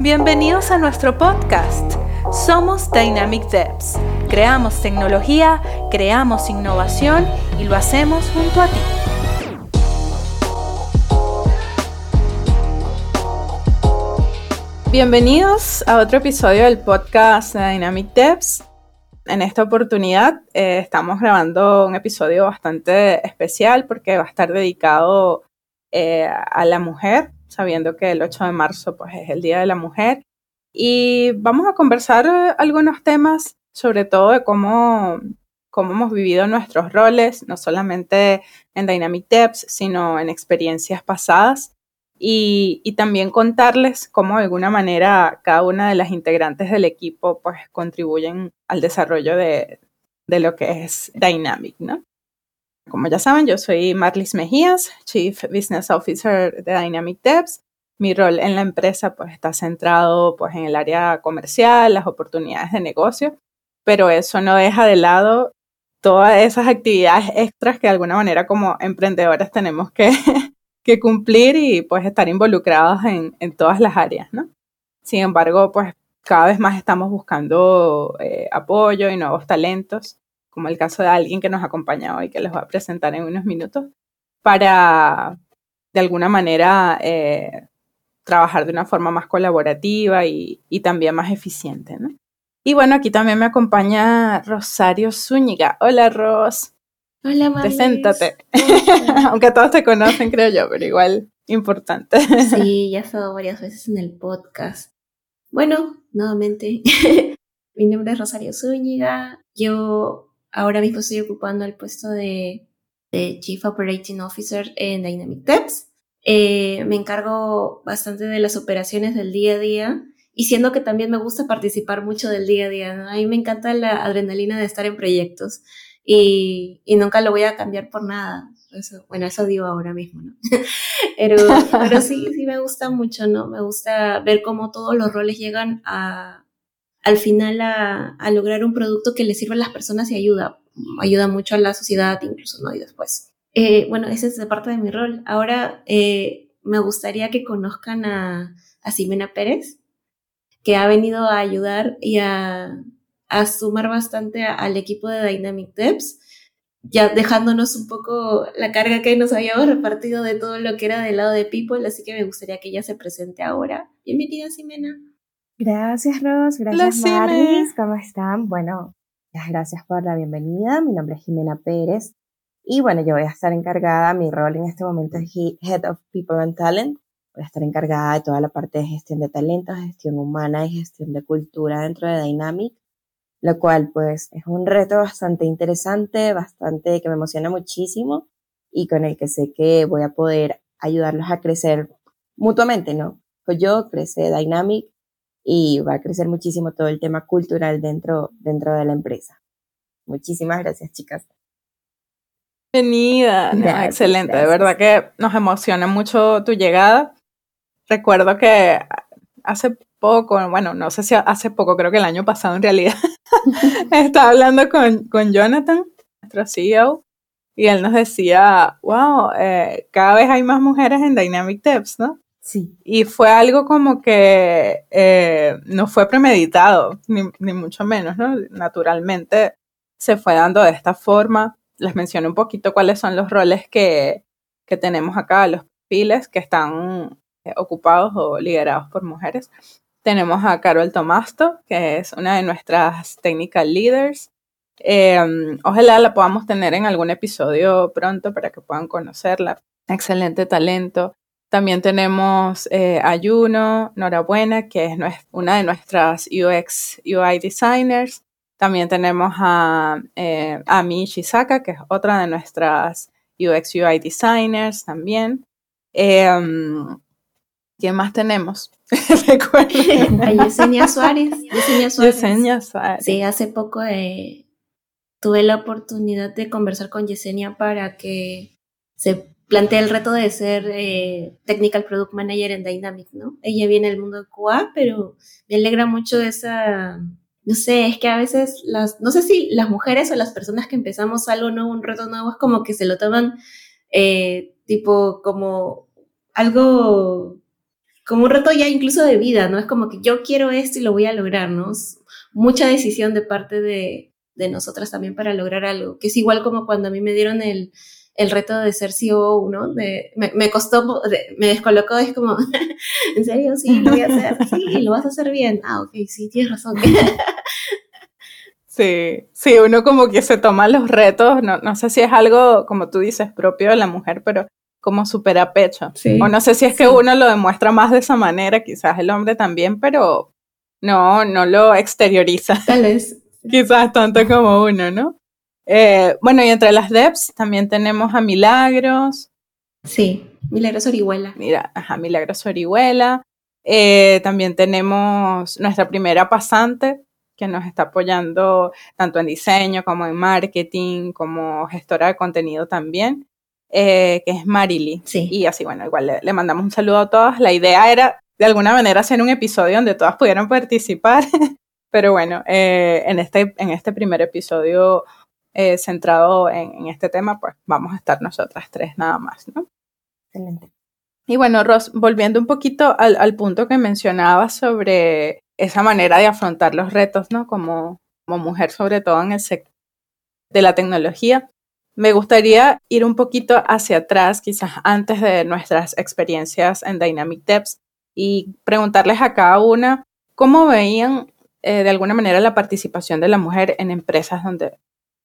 Bienvenidos a nuestro podcast. Somos Dynamic Devs. Creamos tecnología, creamos innovación y lo hacemos junto a ti. Bienvenidos a otro episodio del podcast de Dynamic Devs. En esta oportunidad eh, estamos grabando un episodio bastante especial porque va a estar dedicado eh, a la mujer, sabiendo que el 8 de marzo pues, es el Día de la Mujer. Y vamos a conversar algunos temas, sobre todo de cómo, cómo hemos vivido nuestros roles, no solamente en Dynamic Devs, sino en experiencias pasadas. Y, y, también contarles cómo de alguna manera cada una de las integrantes del equipo pues contribuyen al desarrollo de, de lo que es Dynamic, ¿no? Como ya saben, yo soy Marlis Mejías, Chief Business Officer de Dynamic Devs. Mi rol en la empresa pues, está centrado pues, en el área comercial, las oportunidades de negocio, pero eso no deja de lado todas esas actividades extras que de alguna manera como emprendedores tenemos que, cumplir y pues estar involucrados en, en, todas las áreas, ¿no? Sin embargo, pues cada vez más estamos buscando eh, apoyo y nuevos talentos como el caso de alguien que nos acompaña hoy, que les voy a presentar en unos minutos, para de alguna manera eh, trabajar de una forma más colaborativa y, también más eficiente. ¿no? Y bueno, aquí también me acompaña Rosario Zúñiga. Hola, Ros. Hola, Maris. Preséntate. Aunque todos te conocen, creo yo, pero igual importante. sí, ya he estado varias veces en el podcast. Bueno, nuevamente, mi nombre es Rosario Zúñiga. Yo Ahora mismo estoy ocupando el puesto de, Chief Operating Officer en Dynamic Devs. Eh, me encargo bastante de las operaciones del día a día y siendo que también me gusta participar mucho del día a día. A mí me encanta la adrenalina de estar en proyectos y, nunca lo voy a cambiar por nada. bueno, eso digo ahora mismo, ¿no? pero, pero sí, sí me gusta mucho, ¿no? Me gusta ver cómo todos los roles llegan a, al final a, lograr un producto que le sirva a las personas y ayuda, ayuda mucho a la sociedad incluso, ¿no? Y después. Eh, bueno, esa es parte de mi rol. Ahora eh, me gustaría que conozcan a, a Ximena Pérez, que ha venido a ayudar y a, a sumar bastante al equipo de Dynamic Devs, ya dejándonos un poco la carga que nos habíamos repartido de todo lo que era del lado de People, así que me gustaría que ella se presente ahora. Bienvenida, Ximena. Gracias, Ros. Gracias, Maris. ¿Cómo están? Bueno, muchas gracias por la bienvenida. Mi nombre es Jimena Pérez. Y bueno, yo voy a estar encargada, mi rol en este momento es Head of People and Talent. Voy a estar encargada de toda la parte de gestión de talentos, gestión humana y gestión de cultura dentro de Dynamic, lo cual pues es un reto bastante interesante, bastante que me emociona muchísimo y con el que sé que voy a poder ayudarlos a crecer mutuamente, ¿no? Pues yo crece Dynamic y va a crecer muchísimo todo el tema cultural dentro, dentro de la empresa. Muchísimas gracias, chicas. Bienvenida, excelente, de verdad que nos emociona mucho tu llegada. Recuerdo que hace poco, bueno, no sé si hace poco, creo que el año pasado en realidad, estaba hablando con, con Jonathan, nuestro CEO, y él nos decía, wow, eh, cada vez hay más mujeres en Dynamic Devs, ¿no? Y fue algo como que eh, no fue premeditado, ni, mucho menos, ¿no? Naturalmente se fue dando de esta forma. Les mencioné un poquito cuáles son los roles que, que tenemos acá, los piles que están eh, ocupados o liderados por mujeres. Tenemos a Carol Tomasto, que es una de nuestras technical leaders. Em, ojalá la podamos tener en algún episodio pronto para que puedan conocerla. Excelente talento. También tenemos eh, a Juno Norabuena, que es una de nuestras UX UI designers. También tenemos a eh, Ami Shizaka, que es otra de nuestras UX UI designers también. Em, ¿Quién más tenemos? a Yesenia Suárez. Yesenia Suárez. Yesenia Suárez. Sí, hace poco eh, tuve la oportunidad de conversar con Yesenia para que se plantea el reto de ser eh, Technical Product Manager en Dynamic, ¿no? Ella viene del mundo de QA, pero me alegra mucho esa, no sé, es que a veces las, no sé si las mujeres o las personas que empezamos algo nuevo, un reto nuevo, es como que se lo toman eh, tipo como algo como un reto ya incluso de vida, ¿no? Es como que yo quiero esto y lo voy a lograr, ¿no? mucha decisión de parte de, de nosotras también para lograr algo, que es igual como cuando a mí me dieron el, el reto de ser CEO, ¿no? me, me, costó, me descolocó, es como, ¿en serio? Sí, lo voy a hacer, sí, lo vas a hacer bien. Ah, ok, sí, tienes razón. Sí, sí, uno como que se toma los retos, no, no sé si es algo, como tú dices, propio de la mujer, pero como súper a pecho. o no sé si es que uno lo demuestra más de esa manera, quizás el hombre también, pero no, no lo exterioriza. Tal vez. quizás tanto como uno, ¿no? Eh, bueno, y entre las devs también tenemos a Milagros. Sí, Milagros Orihuela. Mira, ajá, Milagros Orihuela. Eh, también tenemos nuestra primera pasante, que nos está apoyando tanto en diseño como en marketing, como gestora de contenido también, eh, que es Marily. Sí. Y así, bueno, igual le, mandamos un saludo a todas. La idea era, de alguna manera, hacer un episodio donde todas pudieran participar, pero bueno, eh, en, este, en este primer episodio eh, centrado en, este tema, pues vamos a estar nosotras tres nada más, ¿no? Excelente. Y bueno, Ros, volviendo un poquito al, al punto que mencionabas sobre esa manera de afrontar los retos, ¿no? Como, como mujer, sobre todo en el sector de la tecnología. Me gustaría ir un poquito hacia atrás, quizás antes de nuestras experiencias en Dynamic Devs, y preguntarles a cada una cómo veían eh, de alguna manera la participación de la mujer en empresas donde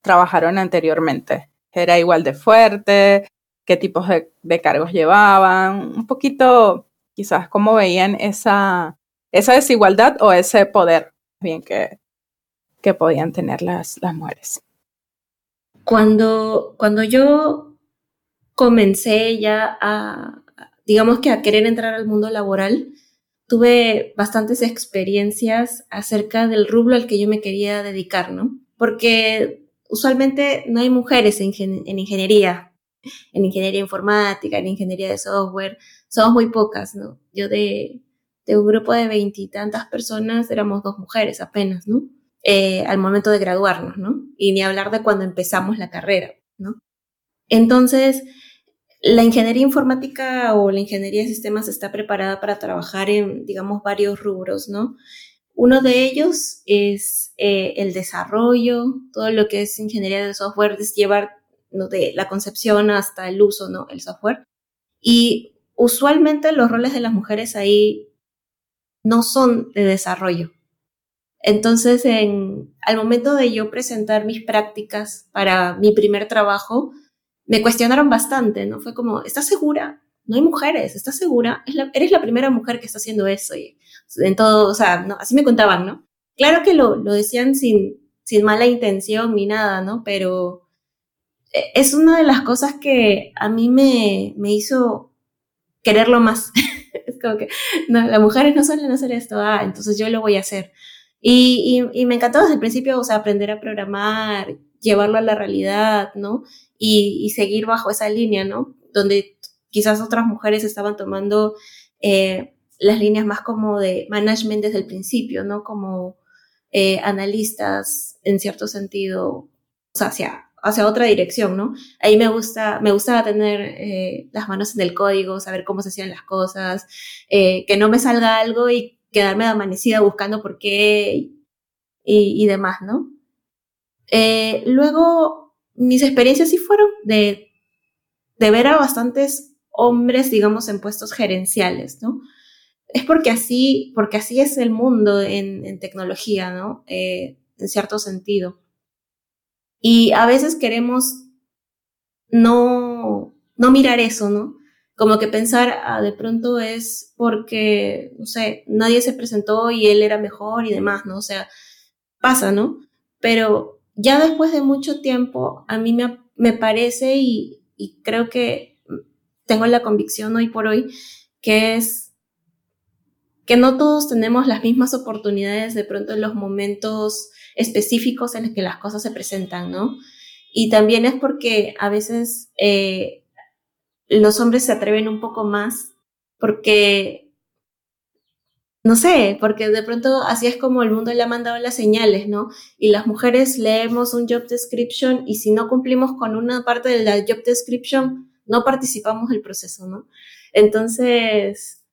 trabajaron anteriormente. ¿Era igual de fuerte? ¿Qué tipos de, de cargos llevaban? Un poquito, quizás, cómo veían esa, desigualdad o ese poder bien que, podían tener las, las mujeres. Cuando, cuando yo comencé ya a, digamos que a querer entrar al mundo laboral, tuve bastantes experiencias acerca del rublo al que yo me quería dedicar, ¿no? Porque usualmente no hay mujeres en, en ingeniería, en ingeniería informática, en ingeniería de software, somos muy pocas, ¿no? Yo de, de un grupo de veintitantas personas éramos dos mujeres apenas, ¿no? Eh, al momento de graduarnos, ¿no? Y ni hablar de cuando empezamos la carrera, ¿no? Entonces, la ingeniería informática o la ingeniería de sistemas está preparada para trabajar en, digamos, varios rubros, ¿no? Uno de ellos es eh, el desarrollo, todo lo que es ingeniería de software, es llevar de la concepción hasta el uso, ¿no? El software. Y usualmente los roles de las mujeres ahí no son de desarrollo. Entonces, en, al momento de yo presentar mis prácticas para mi primer trabajo, me cuestionaron bastante, ¿no? Fue como, ¿estás segura? No hay mujeres, ¿estás segura? eres la primera mujer que está haciendo eso. Y, en todo, o sea, ¿no? así me contaban, ¿no? Claro que lo, lo decían sin, sin mala intención ni nada, ¿no? Pero e, es una de las cosas que a mí me, me hizo quererlo más. es como que, las mujeres no suelen hacer esto, ah, entonces yo lo voy a hacer. Y, y, me encantó desde el principio, o sea, aprender a programar, llevarlo a la realidad, ¿no? Y, y seguir bajo esa línea, ¿no? Donde quizás otras mujeres estaban tomando eh, las líneas más como de management desde el principio, ¿no? Como eh, analistas en cierto sentido, o sea, hacia hacia otra dirección, ¿no? Ahí me gusta, me gustaba tener eh, las manos en el código, saber cómo se hacían las cosas, que no me salga algo y quedarme amanecida buscando por qué y, demás, ¿no? Luego, mis experiencias sí fueron de, de ver a bastantes hombres, digamos, en puestos gerenciales, ¿no? Es porque así, porque así es el mundo en, en tecnología, ¿no? en cierto sentido. Y a veces queremos no, no mirar eso, ¿no? Como que pensar, ah, de pronto es porque, no sé, nadie se presentó y él era mejor y demás, ¿no? O sea, pasa, ¿no? Pero ya después de mucho tiempo, a mí me, me parece y, y creo que tengo la convicción hoy por hoy que es que no todos tenemos las mismas oportunidades de pronto en los momentos específicos en los que las cosas se presentan, ¿no? Y también es porque a veces eh, los hombres se atreven un poco más porque, no sé, porque de pronto así es como el mundo le ha mandado las señales, ¿no? Y las mujeres leemos un job description y si no cumplimos con una parte de la job description, no participamos del proceso, ¿no? Entonces,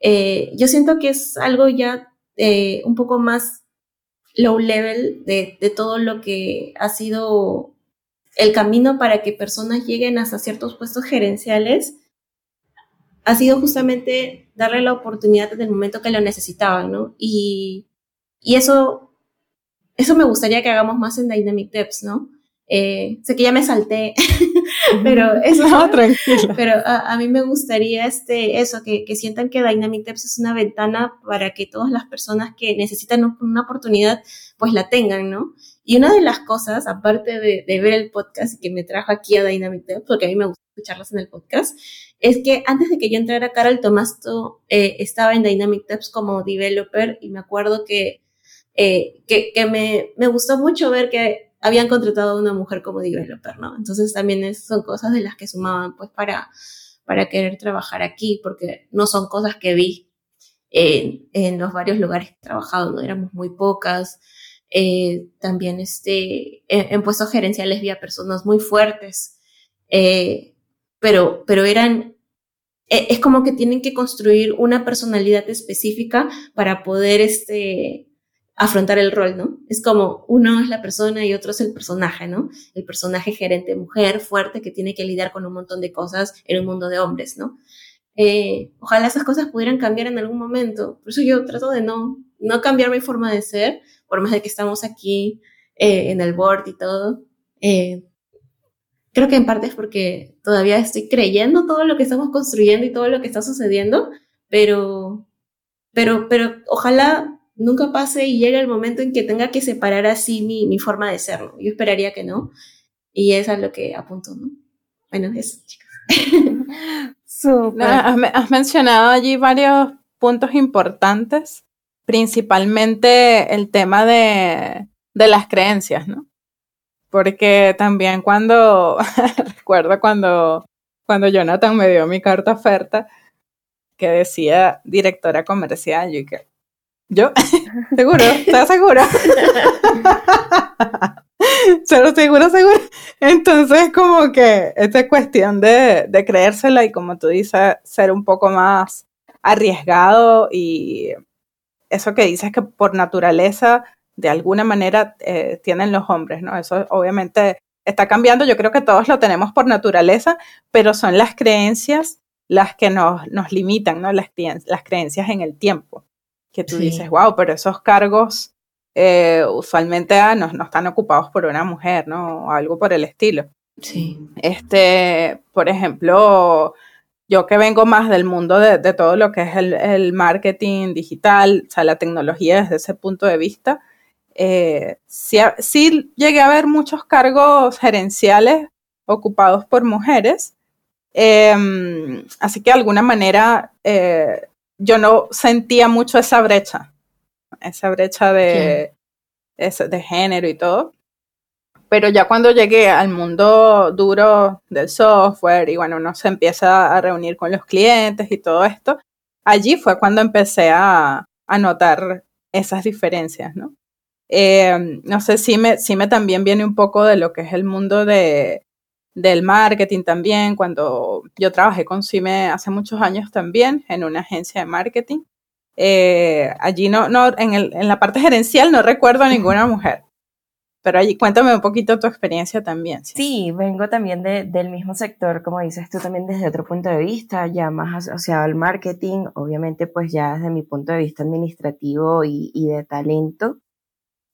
eh, yo siento que es algo ya eh, un poco más low level de, todo lo que ha sido el camino para que personas lleguen hasta ciertos puestos gerenciales ha sido justamente darle la oportunidad desde el momento que lo necesitaban, ¿no? Y, y eso, eso me gustaría que hagamos más en Dynamic Devs, ¿no? Eh, sé que ya me salté, pero eso, no, tranquilo. pero a, a, mí me gustaría este, eso, que, que sientan que Dynamic Devs es una ventana para que todas las personas que necesitan una oportunidad, pues la tengan, ¿no? Y una de las cosas, aparte de, de ver el podcast y que me trajo aquí a Dynamic Devs, porque a mí me gusta escucharlas en el podcast, es que antes de que yo entrara a Carol Tomasto, eh, estaba en Dynamic Devs como developer y me acuerdo que, eh, que, que me, me gustó mucho ver que habían contratado a una mujer como developer, ¿no? Entonces también es, son cosas de las que sumaban pues para, para querer trabajar aquí, porque no son cosas que vi en, en los varios lugares que he trabajado, ¿no? Éramos muy pocas. Eh, también este, en, en, puestos gerenciales vi a personas muy fuertes, eh, pero, pero eran, eh, es como que tienen que construir una personalidad específica para poder este, afrontar el rol, ¿no? Es como uno es la persona y otro es el personaje, ¿no? El personaje gerente mujer fuerte que tiene que lidiar con un montón de cosas en un mundo de hombres, ¿no? Eh, ojalá esas cosas pudieran cambiar en algún momento. Por eso yo trato de no, no cambiar mi forma de ser, por más de que estamos aquí eh, en el board y todo. Eh, creo que en parte es porque todavía estoy creyendo todo lo que estamos construyendo y todo lo que está sucediendo, pero, pero, pero ojalá nunca pase y llegue el momento en que tenga que separar así mi, mi forma de ser, Yo esperaría que no. Y eso es lo que apunto, ¿no? Bueno, eso, chicas. has, has, mencionado allí varios puntos importantes, principalmente el tema de, de las creencias, ¿no? Porque también cuando, recuerdo cuando, cuando Jonathan me dio mi carta oferta, que decía directora comercial, y que, ¿Yo? ¿Seguro? ¿Estás seguro? Solo seguro, seguro. Entonces, como que esta es cuestión de, creérsela y como tú dices, ser un poco más arriesgado y eso que dices que por naturaleza, de alguna manera, eh, tienen los hombres, ¿no? Eso obviamente está cambiando. Yo creo que todos lo tenemos por naturaleza, pero son las creencias las que nos, nos limitan, ¿no? Las, las creencias en el tiempo que tú dices, wow, pero esos cargos eh, usualmente ah, no, no, están ocupados por una mujer, ¿no? O algo por el estilo. Sí. Este, por ejemplo, yo que vengo más del mundo de, de todo lo que es el, el, marketing digital, o sea, la tecnología desde ese punto de vista, eh, sí, sí, llegué a ver muchos cargos gerenciales ocupados por mujeres. Eh, así que de alguna manera eh, yo no sentía mucho esa brecha, esa brecha de, de género y todo. Pero ya cuando llegué al mundo duro del software y bueno, uno se empieza a reunir con los clientes y todo esto, allí fue cuando empecé a, a notar esas diferencias, ¿no? Eh, no sé si me, si me también viene un poco de lo que es el mundo de, del marketing también, cuando yo trabajé con CIME hace muchos años también en una agencia de marketing. Eh, allí no, no en, el, en, la parte gerencial no recuerdo a ninguna mujer. Pero allí cuéntame un poquito tu experiencia también. Sí, sí vengo también de, del mismo sector, como dices tú también desde otro punto de vista, ya más asociado al marketing, obviamente pues ya desde mi punto de vista administrativo y, y de talento.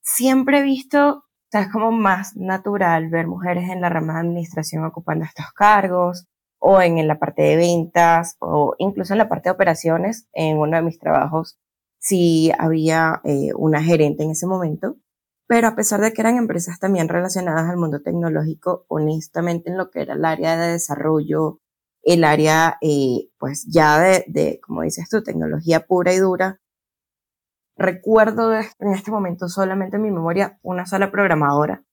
Siempre he visto es como más natural ver mujeres en la rama de administración ocupando estos cargos o en, la parte de ventas o incluso en la parte de operaciones. En uno de mis trabajos sí había eh, una gerente en ese momento, pero a pesar de que eran empresas también relacionadas al mundo tecnológico, honestamente en lo que era el área de desarrollo, el área eh, pues ya de, de, como dices tú, tecnología pura y dura, recuerdo en este momento solamente en mi memoria una sola programadora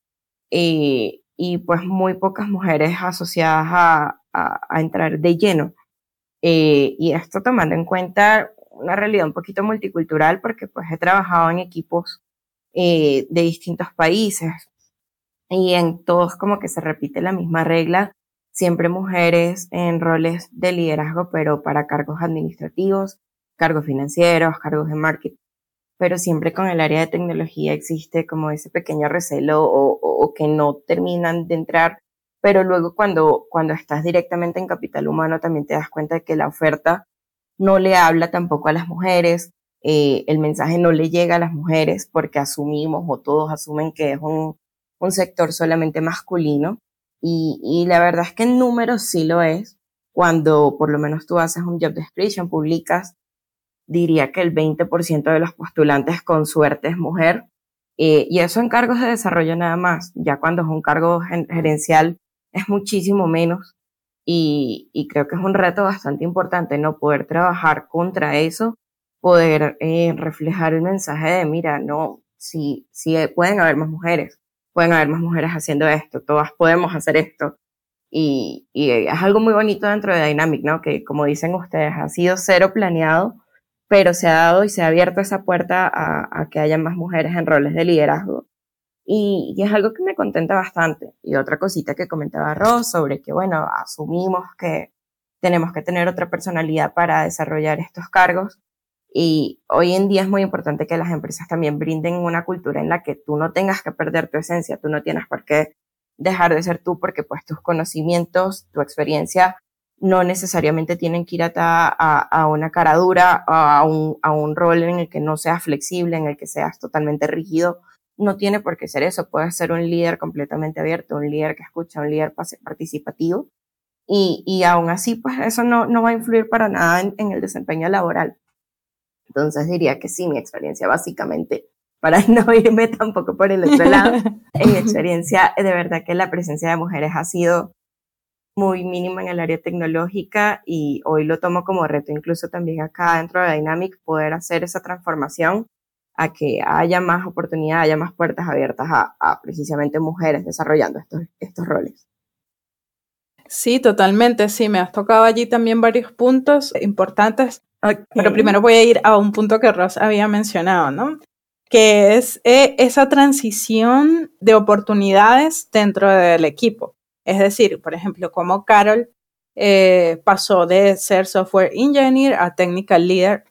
eh, y pues muy pocas mujeres asociadas a, a, entrar de lleno. Eh, y esto tomando en cuenta una realidad un poquito multicultural porque pues he trabajado en equipos eh, de distintos países y en todos como que se repite la misma regla, siempre mujeres en roles de liderazgo pero para cargos administrativos, cargos financieros, cargos de marketing, pero siempre con el área de tecnología existe como ese pequeño recelo o, o que no terminan de entrar, pero luego cuando, cuando estás directamente en capital humano también te das cuenta de que la oferta no le habla tampoco a las mujeres, eh, el mensaje no le llega a las mujeres porque asumimos o todos asumen que es un, un sector solamente masculino y, y, la verdad es que en números sí lo es. Cuando por lo menos tú haces un job description, publicas, diría que el 20% de los postulantes con suerte es mujer. Eh, y eso en cargos de desarrollo nada más. Ya cuando es un cargo gerencial es muchísimo menos. Y, creo que es un reto bastante importante no poder trabajar contra eso poder eh, reflejar el mensaje de, mira, no, si, si pueden haber más mujeres, pueden haber más mujeres haciendo esto, todas podemos hacer esto. Y, y es algo muy bonito dentro de Dynamic, ¿no? Que como dicen ustedes, ha sido cero planeado, pero se ha dado y se ha abierto esa puerta a, que haya más mujeres en roles de liderazgo. Y, y, es algo que me contenta bastante. Y otra cosita que comentaba Ross sobre que, bueno, asumimos que tenemos que tener otra personalidad para desarrollar estos cargos. Y hoy en día es muy importante que las empresas también brinden una cultura en la que tú no tengas que perder tu esencia, tú no tienes por qué dejar de ser tú porque pues tus conocimientos, tu experiencia no necesariamente tienen que ir a, a una cara dura, a un, a un rol en el que no seas flexible, en el que seas totalmente rígido. No tiene por qué ser eso, puedes ser un líder completamente abierto, un líder que escucha, un líder participativo. Y, y aún así, pues eso no, no va a influir para nada en, en el desempeño laboral. Entonces diría que sí, mi experiencia básicamente, para no irme tampoco por el otro lado, en mi experiencia de verdad que la presencia de mujeres ha sido muy mínima en el área tecnológica y hoy lo tomo como reto incluso también acá dentro de Dynamic poder hacer esa transformación a que haya más oportunidad, haya más puertas abiertas a, a precisamente mujeres desarrollando estos, estos roles. Sí, totalmente, sí, me has tocado allí también varios puntos importantes pero primero voy a ir a un punto que Ross había mencionado, ¿no? Que es eh, esa transición de oportunidades dentro del equipo. Es decir, por ejemplo, como Carol eh, pasó de ser software engineer a technical leader,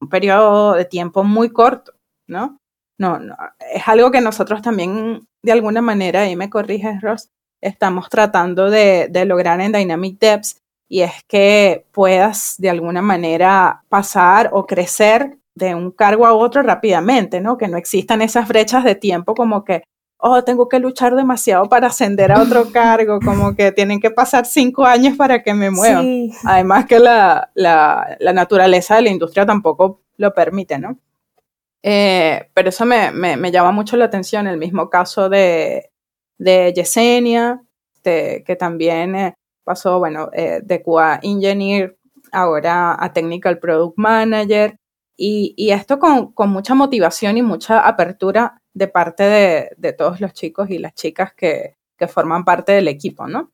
un periodo de tiempo muy corto, ¿no? No, no, es algo que nosotros también, de alguna manera, y me corriges, Ross, estamos tratando de, de lograr en Dynamic Devs, y es que puedas de alguna manera pasar o crecer de un cargo a otro rápidamente, ¿no? Que no existan esas brechas de tiempo como que, oh, tengo que luchar demasiado para ascender a otro cargo, como que tienen que pasar cinco años para que me mueva. Además que la, la, la, naturaleza de la industria tampoco lo permite, ¿no? Eh, pero eso me, me, me, llama mucho la atención, el mismo caso de, de Yesenia, de, que también eh, pasó, bueno, eh, de QA Engineer ahora a Technical Product Manager. Y, y esto con, con, mucha motivación y mucha apertura de parte de, de todos los chicos y las chicas que, que, forman parte del equipo, ¿no?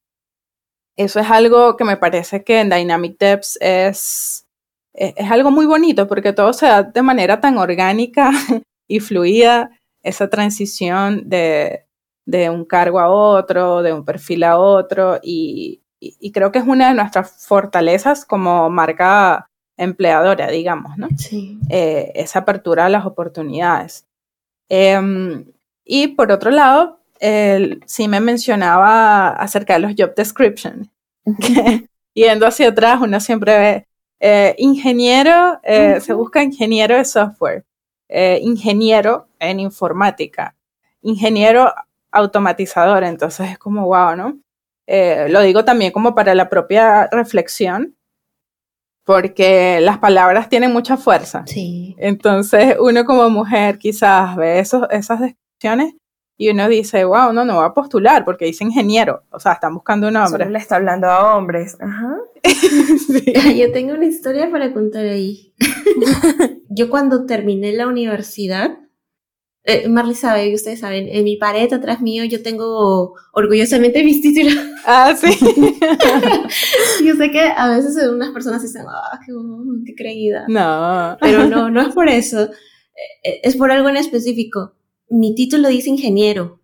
Eso es algo que me parece que en Dynamic Devs es, es, es algo muy bonito porque todo se da de manera tan orgánica y fluida, esa transición de, de un cargo a otro, de un perfil a otro, y, y, creo que es una de nuestras fortalezas como marca empleadora, digamos, ¿no? Sí. Eh, esa apertura a las oportunidades. Eh, y por otro lado, el, sí me mencionaba acerca de los job descriptions. yendo hacia atrás, uno siempre ve eh, ingeniero, eh, uh -huh. se busca ingeniero de software, eh, ingeniero en informática, ingeniero automatizador, entonces es como wow, ¿no? Lo digo también como para la propia reflexión, porque las palabras tienen mucha fuerza. Sí. Entonces, uno como mujer quizás ve esos, esas descripciones y uno dice, wow, no, no va a postular porque dice ingeniero. O sea, están buscando un hombre. Solo le está hablando a hombres. Ajá. sí. Yo tengo una historia para contar ahí. Yo cuando terminé la universidad, eh, Marley sabe, y ustedes saben, en mi pared atrás mío yo tengo orgullosamente mis títulos. Ah, sí. yo sé que a veces unas personas dicen, ah, qué, qué creída. No. Pero no, no es por eso. Eh, es por algo en específico. Mi título dice ingeniero.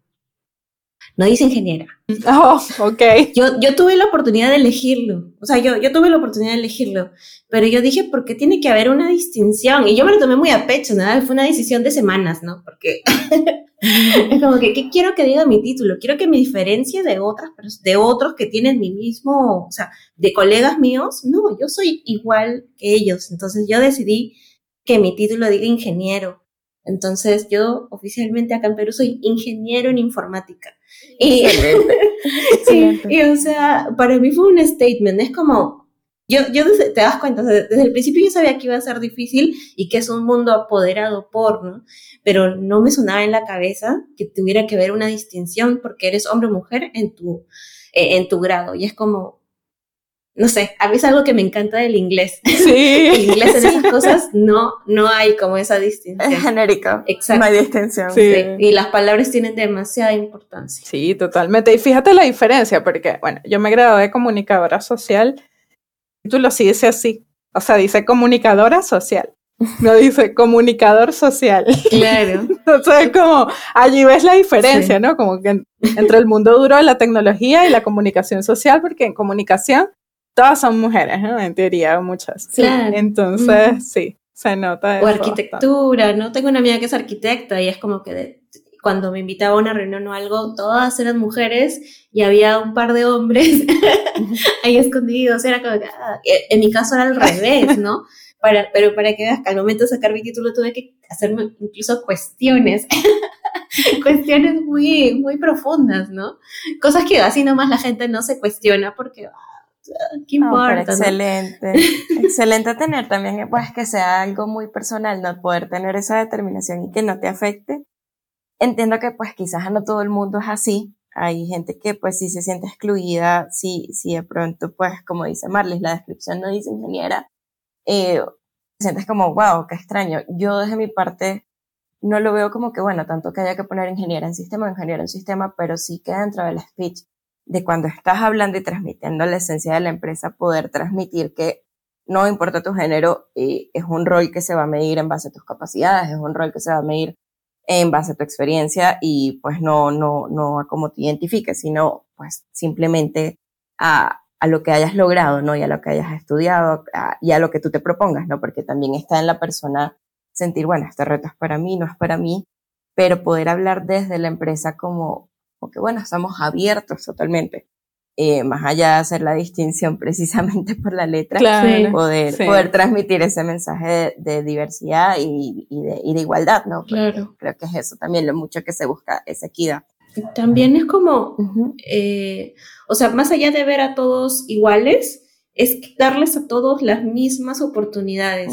No dice ingeniera. Oh, ok. Yo, yo tuve la oportunidad de elegirlo, o sea, yo, yo tuve la oportunidad de elegirlo, pero yo dije, ¿por qué tiene que haber una distinción? Y yo me lo tomé muy a pecho, ¿no? Fue una decisión de semanas, ¿no? Porque es como que, ¿qué quiero que diga mi título? Quiero que me diferencie de otras, de otros que tienen mi mismo, o sea, de colegas míos. No, yo soy igual que ellos. Entonces yo decidí que mi título diga ingeniero. Entonces yo oficialmente acá en Perú soy ingeniero en informática. Y, sí, y o sea, para mí fue un statement, es como, yo, yo te das cuenta, desde, el principio yo sabía que iba a ser difícil y que es un mundo apoderado por, ¿no? Pero no me sonaba en la cabeza que tuviera que ver una distinción porque eres hombre o mujer en tu, eh, en tu grado. Y es como, no sé, a mí es algo que me encanta del inglés. Sí. el inglés en esas cosas no, no hay como esa distinción. Es genérico. Exacto. No hay distinción. Sí. Y las palabras tienen demasiada importancia. Sí, totalmente. Y fíjate la diferencia, porque, bueno, yo me gradué de comunicadora social. Tú lo sí dice así. O sea, dice comunicadora social. No dice comunicador social. Claro. Entonces, como allí ves la diferencia, ¿no? Como que entre el mundo duro de la tecnología y la comunicación social, porque en comunicación todas son mujeres, ¿no? En teoría, muchas. Claro. Entonces, sí, se nota. O arquitectura, ¿no? Tengo una amiga que es arquitecta y es como que cuando me invitaba a una reunión o algo, todas eran mujeres y había un par de hombres ahí escondidos. Era como que, ah, en mi caso era al revés, ¿no? Para, pero para que veas que al momento de sacar mi título tuve que hacerme incluso cuestiones, cuestiones muy, muy profundas, ¿no? Cosas que así nomás la gente no se cuestiona porque, ¿Qué importa? excelente. excelente tener también pues, que sea algo muy personal, ¿no? Poder tener esa determinación y que no te afecte. Entiendo que pues quizás no todo el mundo es así. Hay gente que pues sí se siente excluida, si, si de pronto pues como dice Marlis, la descripción no dice ingeniera, eh, sientes como, wow, qué extraño. Yo desde mi parte no lo veo como que, bueno, tanto que haya que poner ingeniera en sistema o ingeniero en sistema, pero sí que dentro del speech de cuando estás hablando y transmitiendo la esencia de la empresa, poder transmitir que no importa tu género, es un rol que se va a medir en base a tus capacidades, es un rol que se va a medir en base a tu experiencia y pues no, no, no a cómo te identifiques, sino pues simplemente a, a lo que hayas logrado, ¿no? Y a lo que hayas estudiado y a lo que tú te propongas, ¿no? Porque también está en la persona sentir, bueno, este reto es para mí, no es para mí, pero poder hablar desde la empresa como, que bueno, estamos abiertos totalmente. Eh, más allá de hacer la distinción precisamente por la letra, poder, poder transmitir ese mensaje de, diversidad y, de, y, de, igualdad, ¿no? claro. Creo que es eso también lo mucho que se busca, esa equidad. También es como, eh, o sea, más allá de ver a todos iguales, es darles a todos las mismas oportunidades.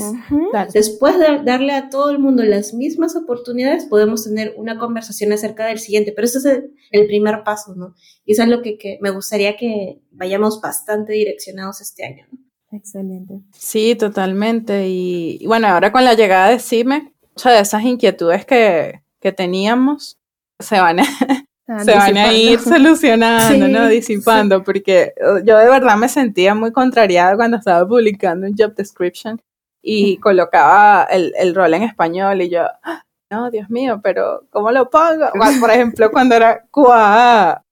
Después de darle a todo el mundo las mismas oportunidades, podemos tener una conversación acerca del siguiente, pero ese es el, primer paso, ¿no? Y eso es lo que, me gustaría que vayamos bastante direccionados este año. Excelente. Sí, totalmente. Y, bueno, ahora con la llegada de CIME, muchas de esas inquietudes que, que teníamos se van a, se van a ir solucionando, ¿no? Disipando, porque uh, yo de verdad me sentía muy contrariada cuando estaba publicando un job description y colocaba el, el rol en español y yo, ah, no, Dios mío, pero ¿cómo lo pongo? Por ejemplo, cuando era QA,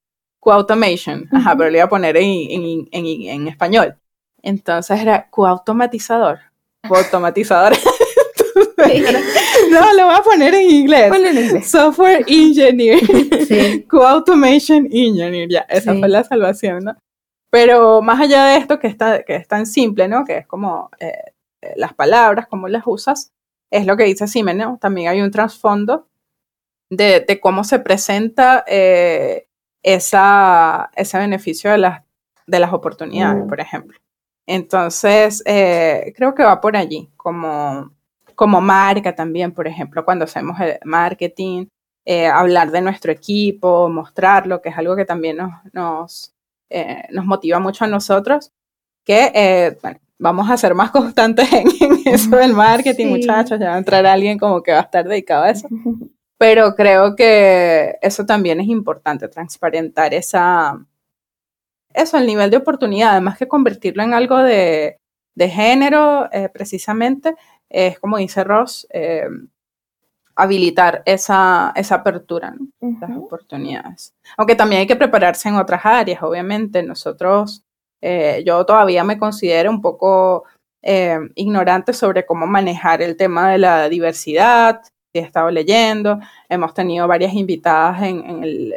Automation, ajá, pero le iba a poner en, en, en, en español. Entonces era QA Automatizador, Automatizador. no, lo voy a poner en inglés. en inglés. Software Engineer. Sí. Co-Automation Engineer. Ya, esa fue la salvación, ¿no? Pero más allá de esto, que, está, que es tan simple, ¿no? Que es como eh, eh, las palabras, cómo las usas, es lo que dice Simen, ¿no? También hay un trasfondo de, de, cómo se presenta eh, esa, ese beneficio de las, de las oportunidades, mm. por ejemplo. Entonces, creo que va por allí, como como marca también, por ejemplo, cuando hacemos el marketing, eh, hablar de nuestro equipo, mostrarlo, que es algo que también nos, nos, eh, nos motiva mucho a nosotros, que eh, bueno, vamos a ser más constantes en, eso del marketing, muchachos, ya va a entrar alguien como que va a estar dedicado a eso. Pero creo que eso también es importante, transparentar esa, eso, el nivel de oportunidad, además que convertirlo en algo de, de género, precisamente, es como dice Ross, eh, habilitar esa, esa apertura, las oportunidades. Aunque también hay que prepararse en otras áreas, obviamente. Nosotros, eh, yo todavía me considero un poco eh, ignorante sobre cómo manejar el tema de la diversidad. He estado leyendo, hemos tenido varias invitadas en, el,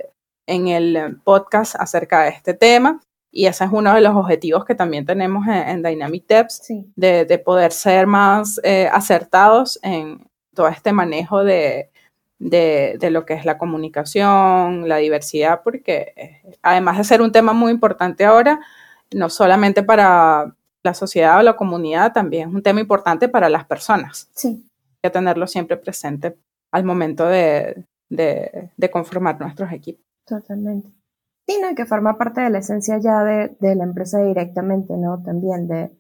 en el podcast acerca de este tema. Y ese es uno de los objetivos que también tenemos en, Dynamic Depths, de, poder ser más eh, acertados en, todo este manejo de, lo que es la comunicación, la diversidad, porque eh, además de ser un tema muy importante ahora, no solamente para la sociedad o la comunidad, también es un tema importante para las personas. Sí. Hay que tenerlo siempre presente al momento de, conformar nuestros equipos. Totalmente. Sí, no, que forma parte de la esencia ya de, de la empresa directamente, ¿no? También de,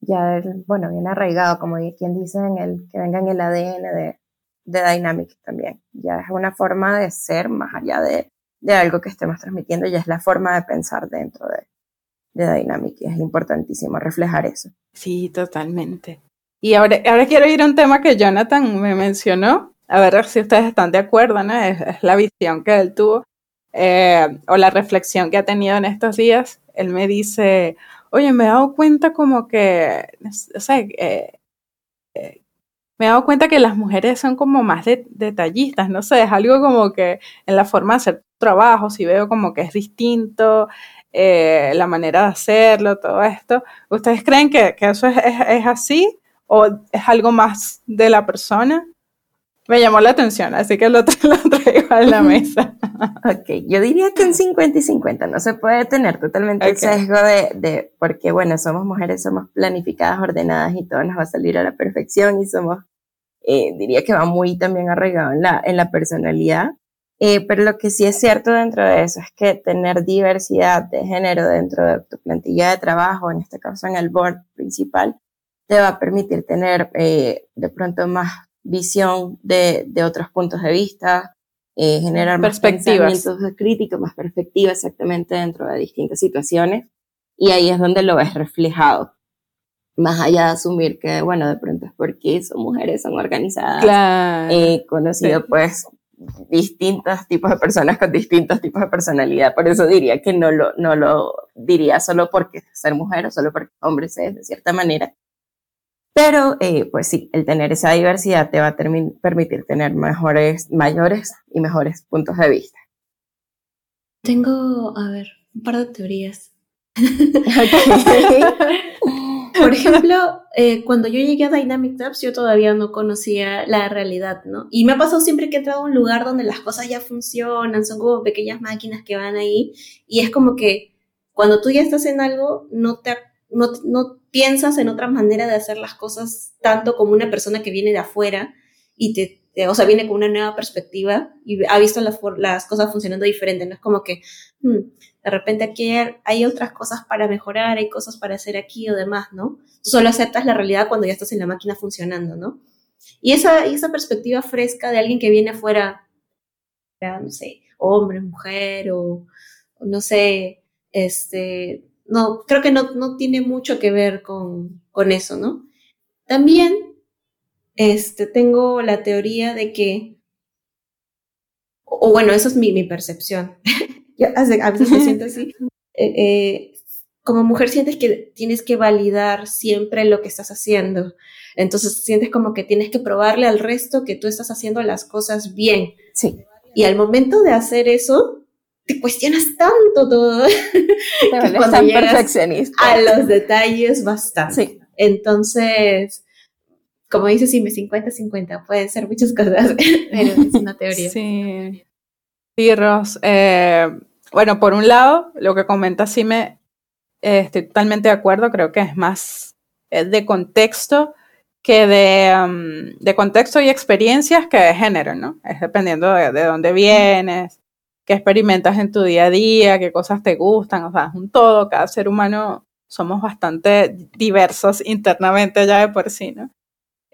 ya, bueno, bien arraigado, como quien dice, en el, que venga en el ADN de, de Dynamic también. Ya es una forma de ser más allá de, de algo que estemos transmitiendo, ya es la forma de pensar dentro de, de Dynamic y es importantísimo reflejar eso. Sí, totalmente. Y ahora, ahora quiero ir a un tema que Jonathan me mencionó, a ver si ustedes están de acuerdo, ¿no? Es, la visión que él tuvo eh, o la reflexión que ha tenido en estos días. Él me dice, oye, me he dado cuenta como que, o sea, eh, eh, me he dado cuenta que las mujeres son como más detallistas, no sé, es algo como que en la forma de hacer trabajo, si veo como que es distinto, la manera de hacerlo, todo esto. ¿Ustedes creen que, eso es, así o es algo más de la persona? Me llamó la atención, así que lo, traigo a la mesa. ok, yo diría que un 50 y 50, no se puede tener totalmente el sesgo de, de, porque bueno, somos mujeres, somos planificadas, ordenadas y todo nos va a salir a la perfección y somos, eh, diría que va muy también arraigado en la, en la personalidad. Eh, pero lo que sí es cierto dentro de eso es que tener diversidad de género dentro de tu plantilla de trabajo, en este caso en el board principal, te va a permitir tener eh, de pronto más visión de, de otros puntos de vista, eh, generar más pensamientos críticos, más perspectiva exactamente dentro de distintas situaciones. Y ahí es donde lo ves reflejado. Más allá de asumir que, bueno, de pronto es porque son mujeres, son organizadas. Claro. Eh, conocido pues distintos tipos de personas con distintos tipos de personalidad. Por eso diría que no lo, no lo diría solo porque ser mujer o solo porque hombre es de cierta manera, pero, eh, pues sí, el tener esa diversidad te va a permitir tener mejores, mayores y mejores puntos de vista. Tengo, a ver, un par de teorías. Por ejemplo, eh, cuando yo llegué a Dynamic Tabs, yo todavía no conocía la realidad, ¿no? Y me ha pasado siempre que he entrado a un lugar donde las cosas ya funcionan, son como pequeñas máquinas que van ahí, y es como que cuando tú ya estás en algo, no te no, no piensas en otra manera de hacer las cosas tanto como una persona que viene de afuera y te, o sea, viene con una nueva perspectiva y ha visto las, cosas funcionando diferente, no es como que hmm, de repente aquí hay otras cosas para mejorar, hay cosas para hacer aquí o demás, ¿no? Tú solo aceptas la realidad cuando ya estás en la máquina funcionando, ¿no? Y esa, esa perspectiva fresca de alguien que viene afuera, no sé, hombre, mujer o no sé, este, no, creo que no, no tiene mucho que ver con, con eso, ¿no? También este, tengo la teoría de que, o, bueno, eso es mi, mi percepción. A veces me siento así. Eh, eh, como mujer sientes que tienes que validar siempre lo que estás haciendo. Entonces sientes como que tienes que probarle al resto que tú estás haciendo las cosas bien. Sí. Y al momento de hacer eso, te cuestionas tanto todo que cuando perfeccionista. a los detalles bastante. Sí. Entonces, como dices, sí, me 50-50, pueden ser muchas cosas, pero es una teoría. Sí, sí Ros. Eh, bueno, por un lado, lo que comentas sí me eh, estoy totalmente de acuerdo, creo que es más de contexto que de, um, de, contexto y experiencias que de género, ¿no? Es dependiendo de, de dónde vienes, qué experimentas en tu día a día, qué cosas te gustan, o sea, es un todo, cada ser humano somos bastante diversos internamente ya de por sí, ¿no?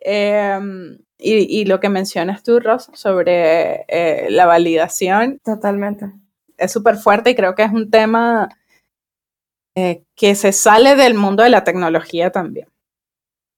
Em, y, lo que mencionas tú, Ross, sobre eh, la validación. Totalmente. Es súper fuerte y creo que es un tema eh, que se sale del mundo de la tecnología también.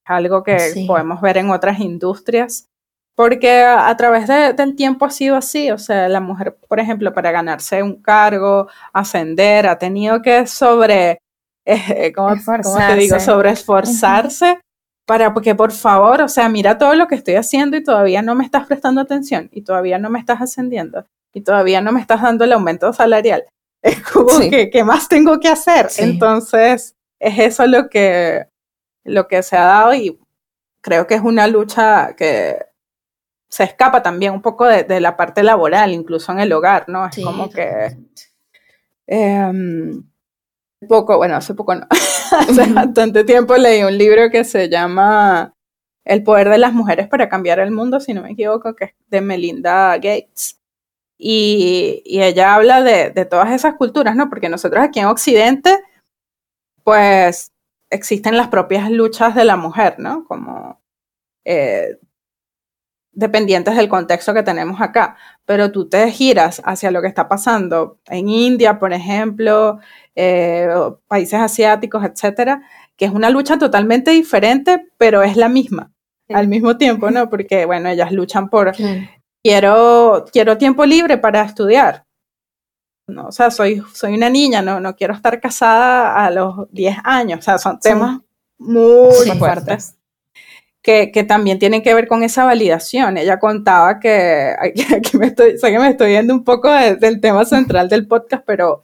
Algo que podemos ver en otras industrias porque a, través del tiempo ha sido así, o sea, la mujer, por ejemplo, para ganarse un cargo, ascender, ha tenido que sobre, eh, ¿cómo, te digo? Sobre esforzarse para que por favor, o sea, mira todo lo que estoy haciendo y todavía no me estás prestando atención y todavía no me estás ascendiendo y todavía no me estás dando el aumento salarial. Es como que, ¿qué más tengo que hacer? Entonces, es eso lo que, lo que se ha dado y creo que es una lucha que se escapa también un poco de, la parte laboral, incluso en el hogar, ¿no? Es como que... Eh, poco, bueno, hace poco no, hace bastante tiempo leí un libro que se llama El poder de las mujeres para cambiar el mundo, si no me equivoco, que es de Melinda Gates. Y, ella habla de, todas esas culturas, ¿no? Porque nosotros aquí en Occidente, pues existen las propias luchas de la mujer, ¿no? Como eh, dependientes del contexto que tenemos acá. Pero tú te giras hacia lo que está pasando en India, por ejemplo, eh, países asiáticos, etcétera, que es una lucha totalmente diferente, pero es la misma al mismo tiempo, ¿no? Porque, bueno, ellas luchan por quiero, quiero tiempo libre para estudiar. No, o sea, soy, soy una niña, no, no quiero estar casada a los 10 años. O sea, son temas muy fuertes. Que, que, también tienen que ver con esa validación. Ella contaba que, aquí me estoy, sé que me estoy yendo un poco del tema central del podcast, pero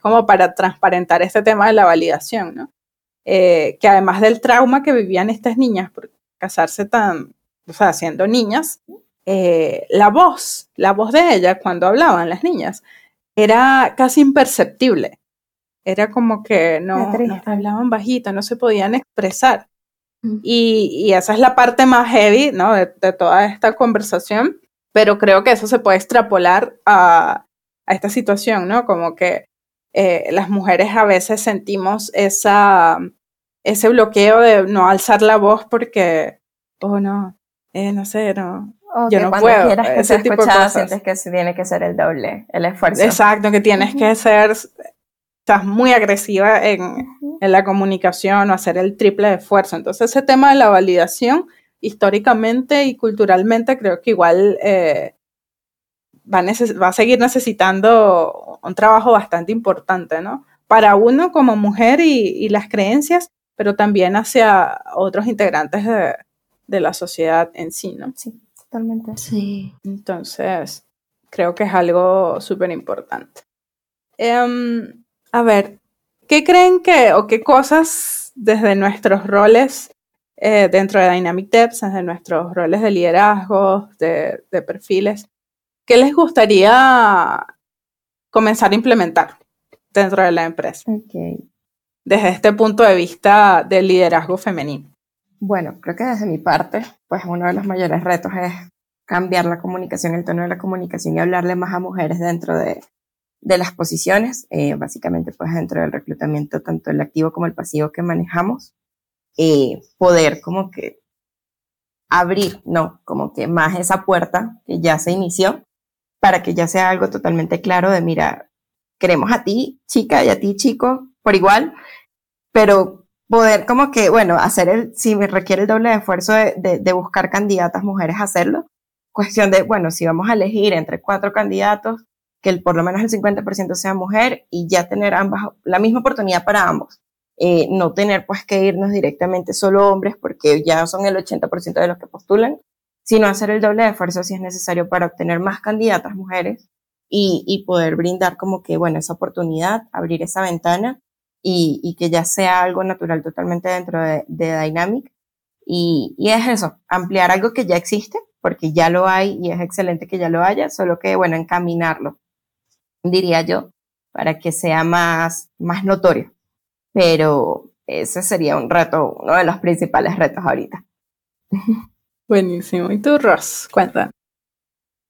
como para transparentar este tema de la validación, ¿no? Eh, que además del trauma que vivían estas niñas por casarse tan, o sea, siendo niñas, eh, la voz, la voz de ella cuando hablaban las niñas, era casi imperceptible. Era como que no, hablaban bajito, no se podían expresar. Mm. Y, esa es la parte más heavy ¿no? de, toda esta conversación, pero creo que eso se puede extrapolar a, a esta situación, ¿no? Como que eh, las mujeres a veces sentimos esa, ese bloqueo de no alzar la voz porque, oh no, eh, no sé, no, yo no puedo. Quieras que ese tipo de cosas. sientes que tiene que ser el doble, el esfuerzo. Exacto, que tienes que ser, estás muy agresiva en, en, la comunicación o hacer el triple de esfuerzo. Entonces ese tema de la validación, históricamente y culturalmente, creo que igual eh, va, a va a seguir necesitando un trabajo bastante importante, ¿no? Para uno como mujer y, y las creencias, pero también hacia otros integrantes de, de la sociedad en sí, ¿no? Sí totalmente. Sí. Entonces, creo que es algo súper importante. Em, a ver, ¿qué creen que o qué cosas desde nuestros roles eh, dentro de Dynamic Depths, desde nuestros roles de liderazgo, de, de perfiles, qué les gustaría comenzar a implementar dentro de la empresa? Okay. Desde este punto de vista del liderazgo femenino. Bueno, creo que desde mi parte, pues uno de los mayores retos es cambiar la comunicación, el tono de la comunicación y hablarle más a mujeres dentro de, de las posiciones, eh, básicamente pues dentro del reclutamiento, tanto el activo como el pasivo que manejamos, eh, poder como que abrir, no, como que más esa puerta que ya se inició para que ya sea algo totalmente claro de, mira, queremos a ti, chica, y a ti, chico, por igual, pero poder como que, bueno, hacer el, si me requiere el doble de esfuerzo de, de, buscar candidatas mujeres, hacerlo. Cuestión de, bueno, si vamos a elegir entre cuatro candidatos, que el, por lo menos el 50% sea mujer y ya tener ambas, la misma oportunidad para ambos. Eh, no tener pues que irnos directamente solo hombres porque ya son el 80% de los que postulan, sino hacer el doble de esfuerzo si es necesario para obtener más candidatas mujeres y, y poder brindar como que, bueno, esa oportunidad, abrir esa ventana y, que ya sea algo natural totalmente dentro de, Dynamic. Y, y, es eso, ampliar algo que ya existe, porque ya lo hay y es excelente que ya lo haya, solo que, bueno, encaminarlo, diría yo, para que sea más, más notorio. Pero ese sería un reto, uno de los principales retos ahorita. Buenísimo. ¿Y tú, Ross? Cuenta.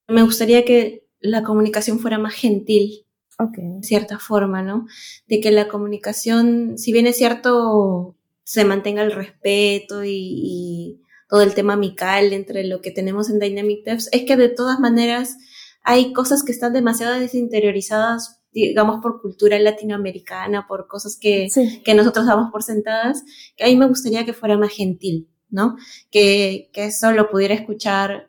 Me gustaría que la comunicación fuera más gentil Okay. cierta forma, ¿no? De que la comunicación, si bien es cierto, se mantenga el respeto y, todo el tema amical entre lo que tenemos en Dynamic Devs, es que de todas maneras hay cosas que están demasiado desinteriorizadas, digamos, por cultura latinoamericana, por cosas que, que nosotros damos por sentadas, que a mí me gustaría que fuera más gentil, ¿no? Que, que eso lo pudiera escuchar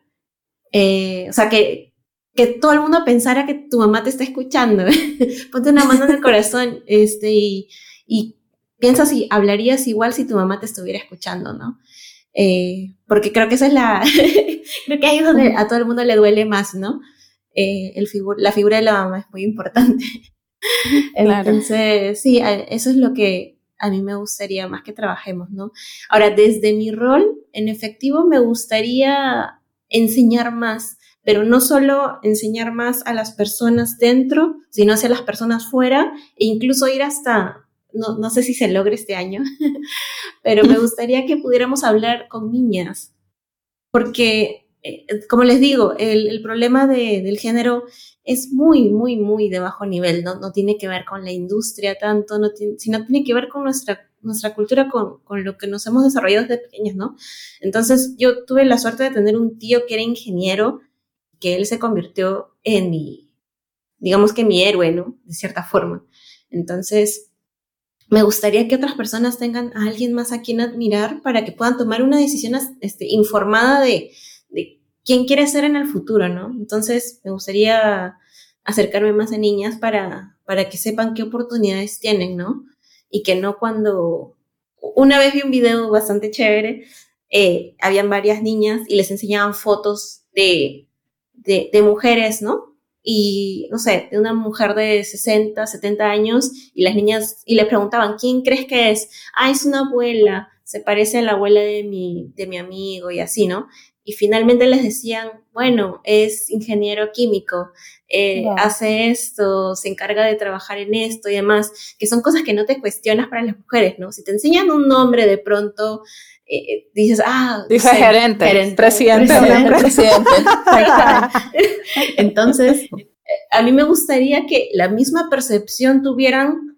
Eh, o sea, que, que todo el mundo pensara que tu mamá te está escuchando. Ponte una mano en el corazón este, y, y piensa si hablarías igual si tu mamá te estuviera escuchando, ¿no? Eh, porque creo que esa es la, creo que ahí es donde a todo el mundo le duele más, ¿no? Eh, el la figura de la mamá es muy importante. Entonces, sí, eso es lo que a mí me gustaría más que trabajemos, ¿no? Ahora, desde mi rol, en efectivo, me gustaría enseñar más, pero no solo enseñar más a las personas dentro, sino hacia las personas fuera e incluso ir hasta no, no sé si se logre este año, pero me gustaría que pudiéramos hablar con niñas, porque, como les digo, el, problema del género es muy, muy, muy de bajo nivel, no, tiene que ver con la industria tanto, no sino tiene que ver con nuestra, cultura, con, lo que nos hemos desarrollado desde pequeñas, ¿no? Entonces, yo tuve la suerte de tener un tío que era ingeniero, que él se convirtió en mi, digamos que mi héroe, ¿no? De cierta forma. Entonces, me gustaría que otras personas tengan a alguien más a quien admirar para que puedan tomar una decisión este, informada de quién quiere ser en el futuro, ¿no? Entonces, me gustaría acercarme más a niñas para, para que sepan qué oportunidades tienen, ¿no? Y que no cuando... Una vez vi un video bastante chévere, eh, habían varias niñas y les enseñaban fotos de, de, mujeres, ¿no? y, no sé, de una mujer de 60, 70 años y las niñas, y le preguntaban, ¿quién crees que es? Ah, es una abuela, se parece a la abuela de mi, de mi amigo y así, ¿no? Y finalmente les decían, bueno, es ingeniero químico, eh, hace esto, se encarga de trabajar en esto y demás, que son cosas que no te cuestionas para las mujeres, ¿no? Si te enseñan un nombre de pronto, eh, dices, ah, dice gerente, presidente, presidente. Entonces, eh, a mí me gustaría que la misma percepción tuvieran,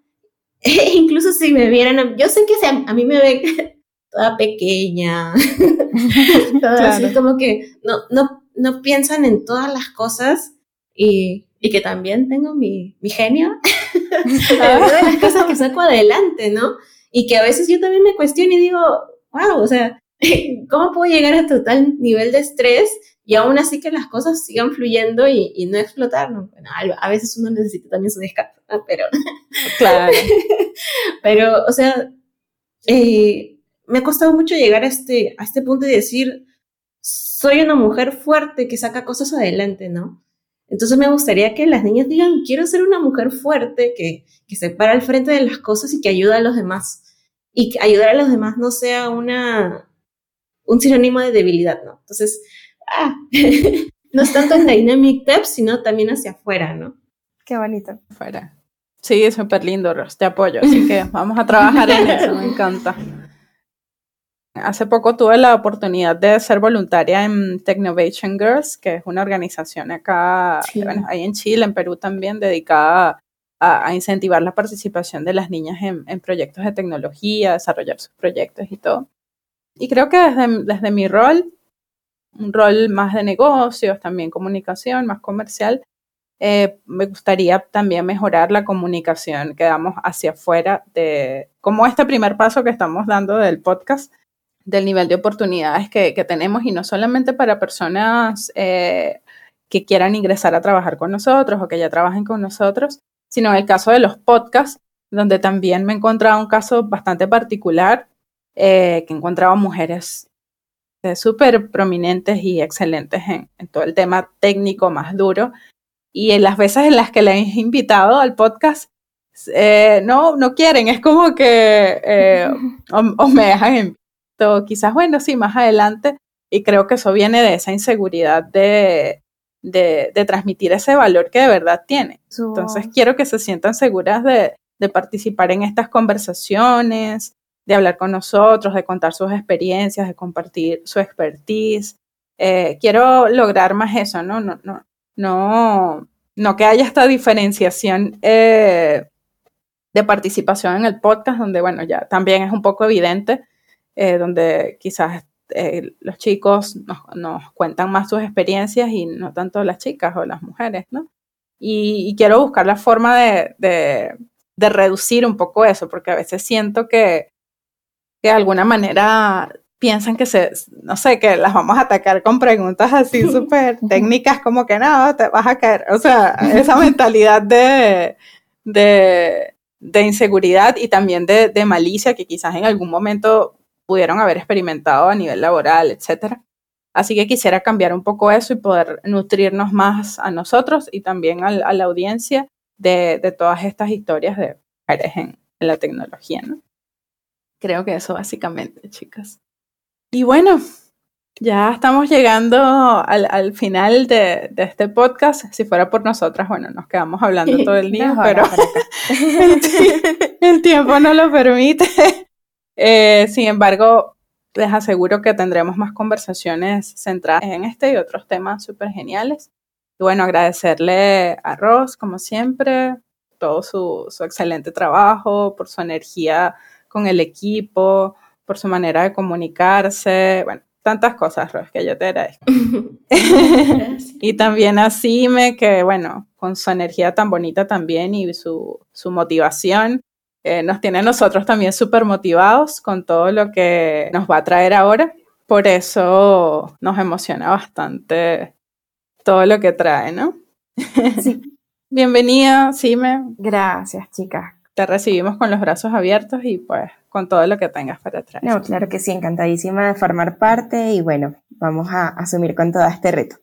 incluso si me vieran, yo sé que a, mí me ven toda pequeña, toda así como que no, no, no piensan en todas las cosas y, y que también tengo mi, mi genio, todas las cosas que saco adelante, ¿no? Y que a veces yo también me cuestiono y digo, wow, o sea, ¿cómo puedo llegar a total nivel de estrés y aún así que las cosas sigan fluyendo y, no explotar? ¿no? Bueno, a veces uno necesita también su descanso, pero... Claro. pero, o sea, eh, me ha costado mucho llegar a este, a este punto y decir, soy una mujer fuerte que saca cosas adelante, ¿no? Entonces me gustaría que las niñas digan, quiero ser una mujer fuerte que, que se para al frente de las cosas y que ayuda a los demás y ayudar a los demás no sea una, un sinónimo de debilidad, ¿no? Entonces, ah, no es tanto en Dynamic Tips, sino también hacia afuera, ¿no? Qué bonito. Afuera. Sí, es súper lindo, Ros, te apoyo, así que vamos a trabajar en eso, me encanta. Hace poco tuve la oportunidad de ser voluntaria en Technovation Girls, que es una organización acá, bueno, ahí en Chile, en Perú también, dedicada a, incentivar la participación de las niñas en, proyectos de tecnología, desarrollar sus proyectos y todo. Y creo que desde, desde mi rol, un rol más de negocios, también comunicación, más comercial, eh, me gustaría también mejorar la comunicación que damos hacia afuera de como este primer paso que estamos dando del podcast, del nivel de oportunidades que, que tenemos y no solamente para personas eh, que quieran ingresar a trabajar con nosotros o que ya trabajen con nosotros, sino en el caso de los podcasts, donde también me he encontrado un caso bastante particular, eh, que he encontrado mujeres eh, súper prominentes y excelentes en, todo el tema técnico más duro. Y en las veces en las que le he invitado al podcast, eh, no, no quieren, es como que o, me dejan en quizás, bueno, sí, más adelante. Y creo que eso viene de esa inseguridad de, de, transmitir ese valor que de verdad tiene. Entonces quiero que se sientan seguras de, participar en estas conversaciones, de hablar con nosotros, de contar sus experiencias, de compartir su expertise. Eh, quiero lograr más eso, ¿no? No, no, no, no que haya esta diferenciación eh, de participación en el podcast, donde, bueno, ya también es un poco evidente, eh, donde quizás eh, los chicos nos, cuentan más sus experiencias y no tanto las chicas o las mujeres, ¿no? Y, quiero buscar la forma de, reducir un poco eso, porque a veces siento que, de alguna manera piensan que se, no sé, que las vamos a atacar con preguntas así súper técnicas como que no, te vas a caer. O sea, esa mentalidad de, de, de inseguridad y también de, de, malicia que quizás en algún momento pudieron haber experimentado a nivel laboral, etc. Así que quisiera cambiar un poco eso y poder nutrirnos más a nosotros y también a, la audiencia de, de, todas estas historias de mujeres en, en la tecnología, ¿no? Creo que eso básicamente, chicas. Y bueno, ya estamos llegando al, al final de, de, este podcast. Si fuera por nosotras, bueno, nos quedamos hablando todo el día, pero el, tiempo no lo permite. Eh, sin embargo, les aseguro que tendremos más conversaciones centradas en este y otros temas súper geniales. Y bueno, agradecerle a Ross, como siempre, todo su, su excelente trabajo, por su energía con el equipo, por su manera de comunicarse, bueno, tantas cosas, Ros, que yo te agradezco. y también a Sime, que bueno, con su energía tan bonita también y su, su motivación, eh, nos tiene a nosotros también súper motivados con todo lo que nos va a traer ahora. Por eso nos emociona bastante todo lo que trae, ¿no? Sí. Bienvenida, Sime. Gracias, chicas. Te recibimos con los brazos abiertos y pues con todo lo que tengas para traer. No, claro que sí, encantadísima de formar parte y bueno, vamos a asumir con todo este reto.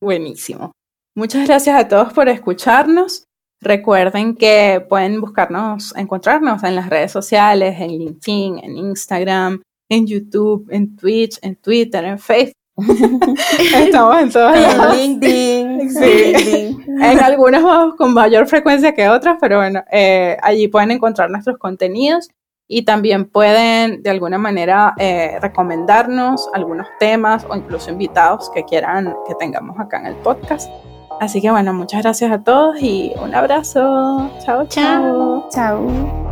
Buenísimo. Muchas gracias a todos por escucharnos. Recuerden que pueden buscarnos, encontrarnos en las redes sociales, en LinkedIn, en Instagram, en YouTube, en Twitch, en Twitter, en Facebook. Estamos en todos lados. LinkedIn. Sí. En algunos con mayor frecuencia que otros, pero bueno, eh, allí pueden encontrar nuestros contenidos y también pueden de alguna manera eh, recomendarnos algunos temas o incluso invitados que quieran que tengamos acá en el podcast. Así que bueno, muchas gracias a todos y un abrazo. Chao, chao. Chao.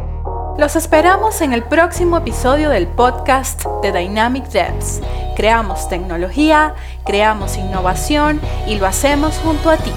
Los esperamos en el próximo episodio del podcast de Dynamic Devs. Creamos tecnología, creamos innovación y lo hacemos junto a ti.